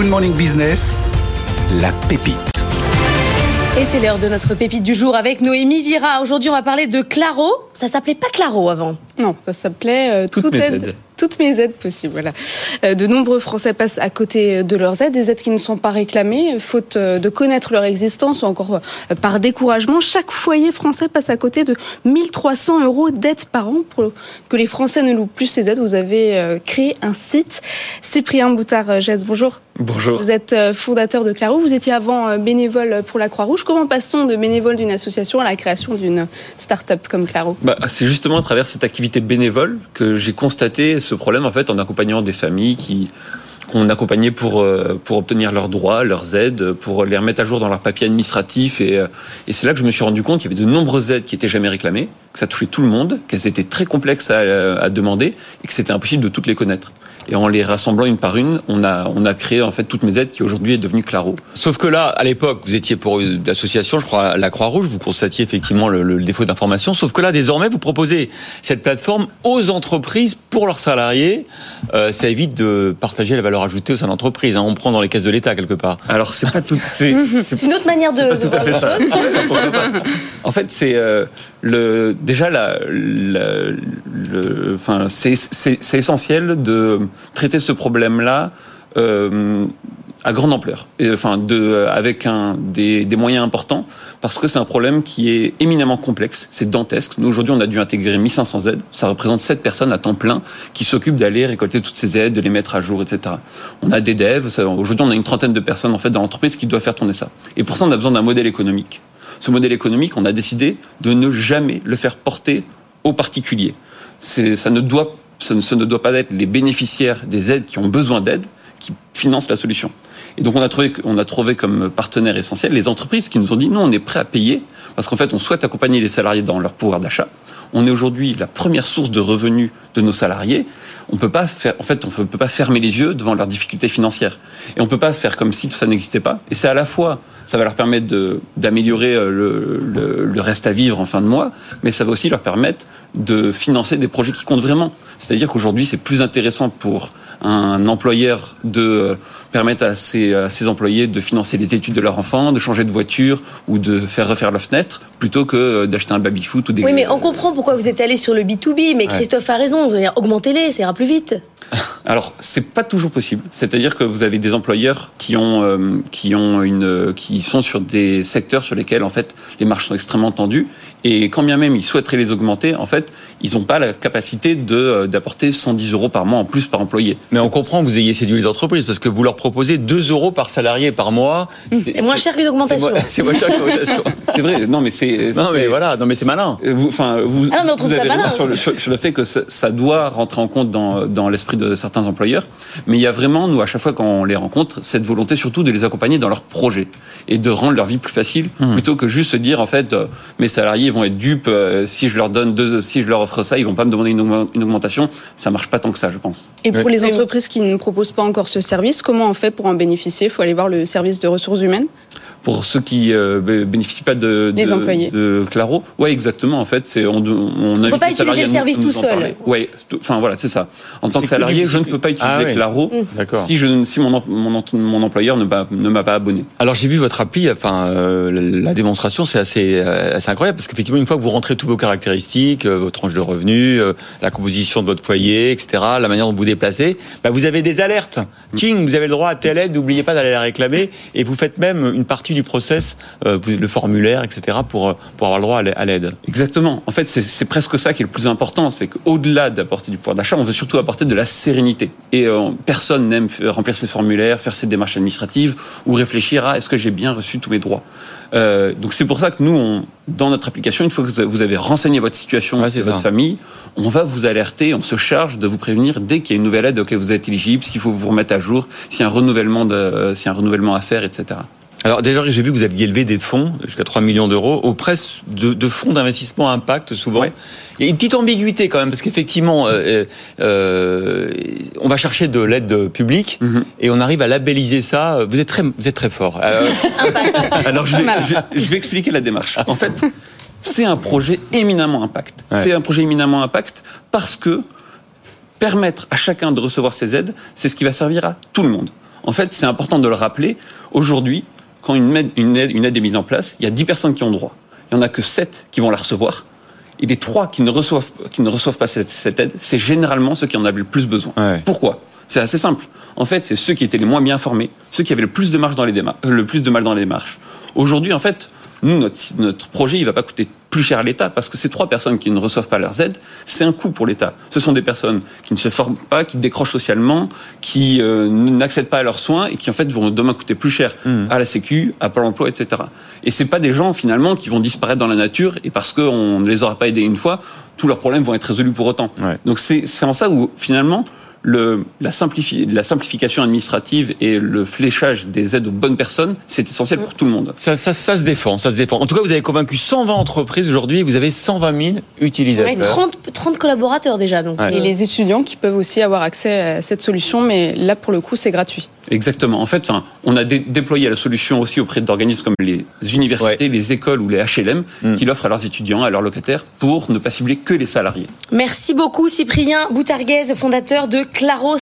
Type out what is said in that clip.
Good Morning Business, la pépite. Et c'est l'heure de notre pépite du jour avec Noémie Vira. Aujourd'hui, on va parler de Claro. Ça s'appelait pas Claro avant. Non, ça s'appelait euh, toutes toute mes aide- aides. Toutes mes aides possibles. Voilà. Euh, de nombreux Français passent à côté de leurs aides, des aides qui ne sont pas réclamées, faute euh, de connaître leur existence ou encore euh, par découragement. Chaque foyer français passe à côté de 1300 euros d'aides par an. Pour que les Français ne louent plus ces aides, vous avez créé un site. Cyprien Boutard-Gès, bonjour. Bonjour. Vous êtes euh, fondateur de Claro. Vous étiez avant euh, bénévole pour la Croix-Rouge. Comment passe-t-on de bénévole d'une association à la création d'une start-up comme Claro? Bah, c'est justement à travers cette activité bénévole que j'ai constaté ce problème en fait en accompagnant des familles qui qu'on accompagnait pour euh, pour obtenir leurs droits, leurs aides, pour les remettre à jour dans leurs papiers administratifs et et c'est là que je me suis rendu compte qu'il y avait de nombreuses aides qui étaient jamais réclamées, que ça touchait tout le monde, qu'elles étaient très complexes à, à demander et que c'était impossible de toutes les connaître. Et en les rassemblant une par une, on a on a créé en fait toutes mes aides qui aujourd'hui est devenue Claro. Sauf que là, à l'époque, vous étiez pour une association, je crois, la Croix-Rouge, vous constatiez effectivement le, le défaut d'information. Sauf que là, désormais, vous proposez cette plateforme aux entreprises pour leurs salariés. Euh, ça évite de partager la valeur ajoutée au sein de l'entreprise. hein. On prend dans les caisses de l'État quelque part. Alors c'est pas tout c'est C'est une autre manière de, de tout à voir fait les ça. choses. En fait, c'est euh, le déjà la, la- le, enfin, c'est essentiel de traiter ce problème-là euh, à grande ampleur, et, enfin, de avec un des, des moyens importants, parce que c'est un problème qui est éminemment complexe, c'est dantesque. Nous aujourd'hui, on a dû intégrer 1500 aides, ça représente 7 personnes à temps plein qui s'occupent d'aller récolter toutes ces aides, de les mettre à jour, etc. On a des devs, aujourd'hui, on a une trentaine de personnes en fait dans l'entreprise qui doivent faire tourner ça. Et pour ça, on a besoin d'un modèle économique. Ce modèle économique, on a décidé de ne jamais le faire porter aux particuliers. Ça ne doit, ce ne, ne doit pas être les bénéficiaires des aides qui ont besoin d'aide qui financent la solution. Et donc on a trouvé, on a trouvé comme partenaire essentiel les entreprises qui nous ont dit nous on est prêt à payer parce qu'en fait on souhaite accompagner les salariés dans leur pouvoir d'achat. On est aujourd'hui la première source de revenus de nos salariés. On peut pas faire, en fait, on peut pas fermer les yeux devant leurs difficultés financières. Et on peut pas faire comme si tout ça n'existait pas. Et c'est à la fois, ça va leur permettre d'améliorer euh, le, le, le reste à vivre en fin de mois, mais ça va aussi leur permettre de financer des projets qui comptent vraiment. C'est-à-dire qu'aujourd'hui, c'est plus intéressant pour un employeur de euh, permettre à ses, à ses employés de financer les études de leur enfant, de changer de voiture ou de faire refaire leur fenêtre, plutôt que euh, d'acheter un baby-foot ou des... Oui, mais on comprend pourquoi vous êtes allé sur le B2B, mais Christophe a raison. Vous allez augmenter-les, ça ira plus vite. Alors, c'est pas toujours possible. C'est-à-dire que vous avez des employeurs qui ont, euh, qui ont une, euh, qui sont sur des secteurs sur lesquels, en fait, les marges sont extrêmement tendues. Et quand bien même ils souhaiteraient les augmenter, en fait, ils n'ont pas la capacité de, euh, d'apporter 110 euros par mois en plus par employé. Mais on comprend que vous ayez séduit les entreprises parce que vous leur proposez 2 euros par salarié par mois. C'est moins cher qu'une augmentation. C'est moins- cher que l'augmentation. C'est vrai. Non, mais c'est. Non, mais voilà, non, mais c'est malin. Euh, Vous, enfin, vous, Ah non, mais on trouve vous ça avez malin. raison sur le, sur, sur le fait que ça, ça doit rentrer en compte dans, dans l'esprit de certains employeurs. Mais il y a vraiment, nous, à chaque fois quand on les rencontre, cette volonté surtout de les accompagner dans leurs projets et de rendre leur vie plus facile, Hmm. plutôt que juste se dire, en fait, euh, mes salariés vont être dupes, euh, si je leur donne deux, si je leur offre ça, ils vont pas me demander une, augmen- une augmentation. Ça marche pas tant que ça, je pense. Et pour Oui. les entreprises qui ne proposent pas encore ce service, comment on fait pour en bénéficier? Il faut aller voir le service de ressources humaines? Pour ceux qui euh, bé- bénéficient pas de, Les de, employés. de Claro, ouais, exactement. En fait, c'est on, on, invite pas les salariés utiliser le service nous tout en seul. Ouais, enfin voilà, c'est ça. En tant que salarié, je ne peux pas utiliser Ah ouais. Claro D'accord. si je si mon, mon, em- mon employeur ne m'a ne m'a pas abonné. Alors j'ai vu votre appli, enfin euh, la démonstration c'est assez, euh, assez incroyable parce qu'effectivement une fois que vous rentrez toutes vos caractéristiques, euh, votre tranche de revenus, euh, la composition de votre foyer, etc., la manière dont vous vous déplacez, bah, vous avez des alertes. King, vous avez le droit à telle aide, n'oubliez pas d'aller la réclamer et vous faites même une partie du process, euh, le formulaire, etc., pour, euh, pour avoir le droit à l'a- à l'aide. Exactement. En fait, c'est presque ça qui est le plus important, c'est qu'au-delà d'apporter du pouvoir d'achat, on veut surtout apporter de la sérénité. Et euh, personne n'aime remplir ses formulaires, faire ses démarches administratives ou réfléchir à est-ce que j'ai bien reçu tous mes droits? Euh, donc c'est pour ça que nous, on, dans notre application, une fois que vous avez renseigné votre situation Ouais, et votre ça. famille, on va vous alerter, on se charge de vous prévenir dès qu'il y a une nouvelle aide auquel vous êtes éligible, s'il faut vous remettre à jour, s'il y a un renouvellement de, euh, s'il y a un renouvellement à faire, etc. Alors déjà, j'ai vu que vous aviez élevé des fonds jusqu'à 3 millions d'euros auprès de, de fonds d'investissement à impact souvent. Ouais. Il y a une petite ambiguïté quand même parce qu'effectivement, euh, euh, on va chercher de l'aide publique Mhm. et on arrive à labelliser ça. Vous êtes très, vous êtes très fort. Euh, Alors je vais, je, vais- je vais expliquer la démarche. En fait, c'est un projet éminemment impact. Ouais. C'est un projet éminemment impact parce que permettre à chacun de recevoir ces aides, c'est ce qui va servir à tout le monde. En fait, c'est important de le rappeler. Aujourd'hui, quand une aide, une, aide, une aide est mise en place, il y a 10 personnes qui ont droit. Il n'y en a que 7 qui vont la recevoir. Et les 3 qui ne reçoivent, qui ne reçoivent pas cette, cette aide, c'est généralement ceux qui en avaient le plus besoin. Ouais. Pourquoi? C'est assez simple. En fait, c'est ceux qui étaient les moins bien formés, ceux qui avaient le plus de marge dans les démarches, le plus de mal dans les démarches. Aujourd'hui, en fait, nous, notre, notre projet, il va pas coûter plus cher à l'État parce que ces trois personnes qui ne reçoivent pas leurs aides, c'est un coût pour l'État. Ce sont des personnes qui ne se forment pas, qui décrochent socialement, qui euh, n'accèdent pas à leurs soins et qui en fait vont demain coûter plus cher Mmh. à la Sécu, à Pôle Emploi, etc. Et c'est pas des gens finalement qui vont disparaître dans la nature et parce qu'on ne les aura pas aidés une fois, tous leurs problèmes vont être résolus pour autant. Ouais. Donc c'est c'est en ça où finalement le, la, simplifi- la simplification administrative et le fléchage des aides aux bonnes personnes, c'est essentiel pour tout le monde. Ça, ça, ça se défend, ça se défend. En tout cas, vous avez convaincu 120 entreprises aujourd'hui. Vous avez 120 000 utilisateurs. Ouais, 30, 30 collaborateurs déjà. Donc, Ouais. Et les étudiants qui peuvent aussi avoir accès à cette solution, mais là pour le coup c'est gratuit. Exactement. En fait, enfin, on a dé- déployé la solution aussi auprès d'organismes comme les universités, les écoles ou les HLM, Mm. qui l'offrent à leurs étudiants, à leurs locataires, pour ne pas cibler que les salariés. Merci beaucoup Cyprien Boutarguez, fondateur de Claro.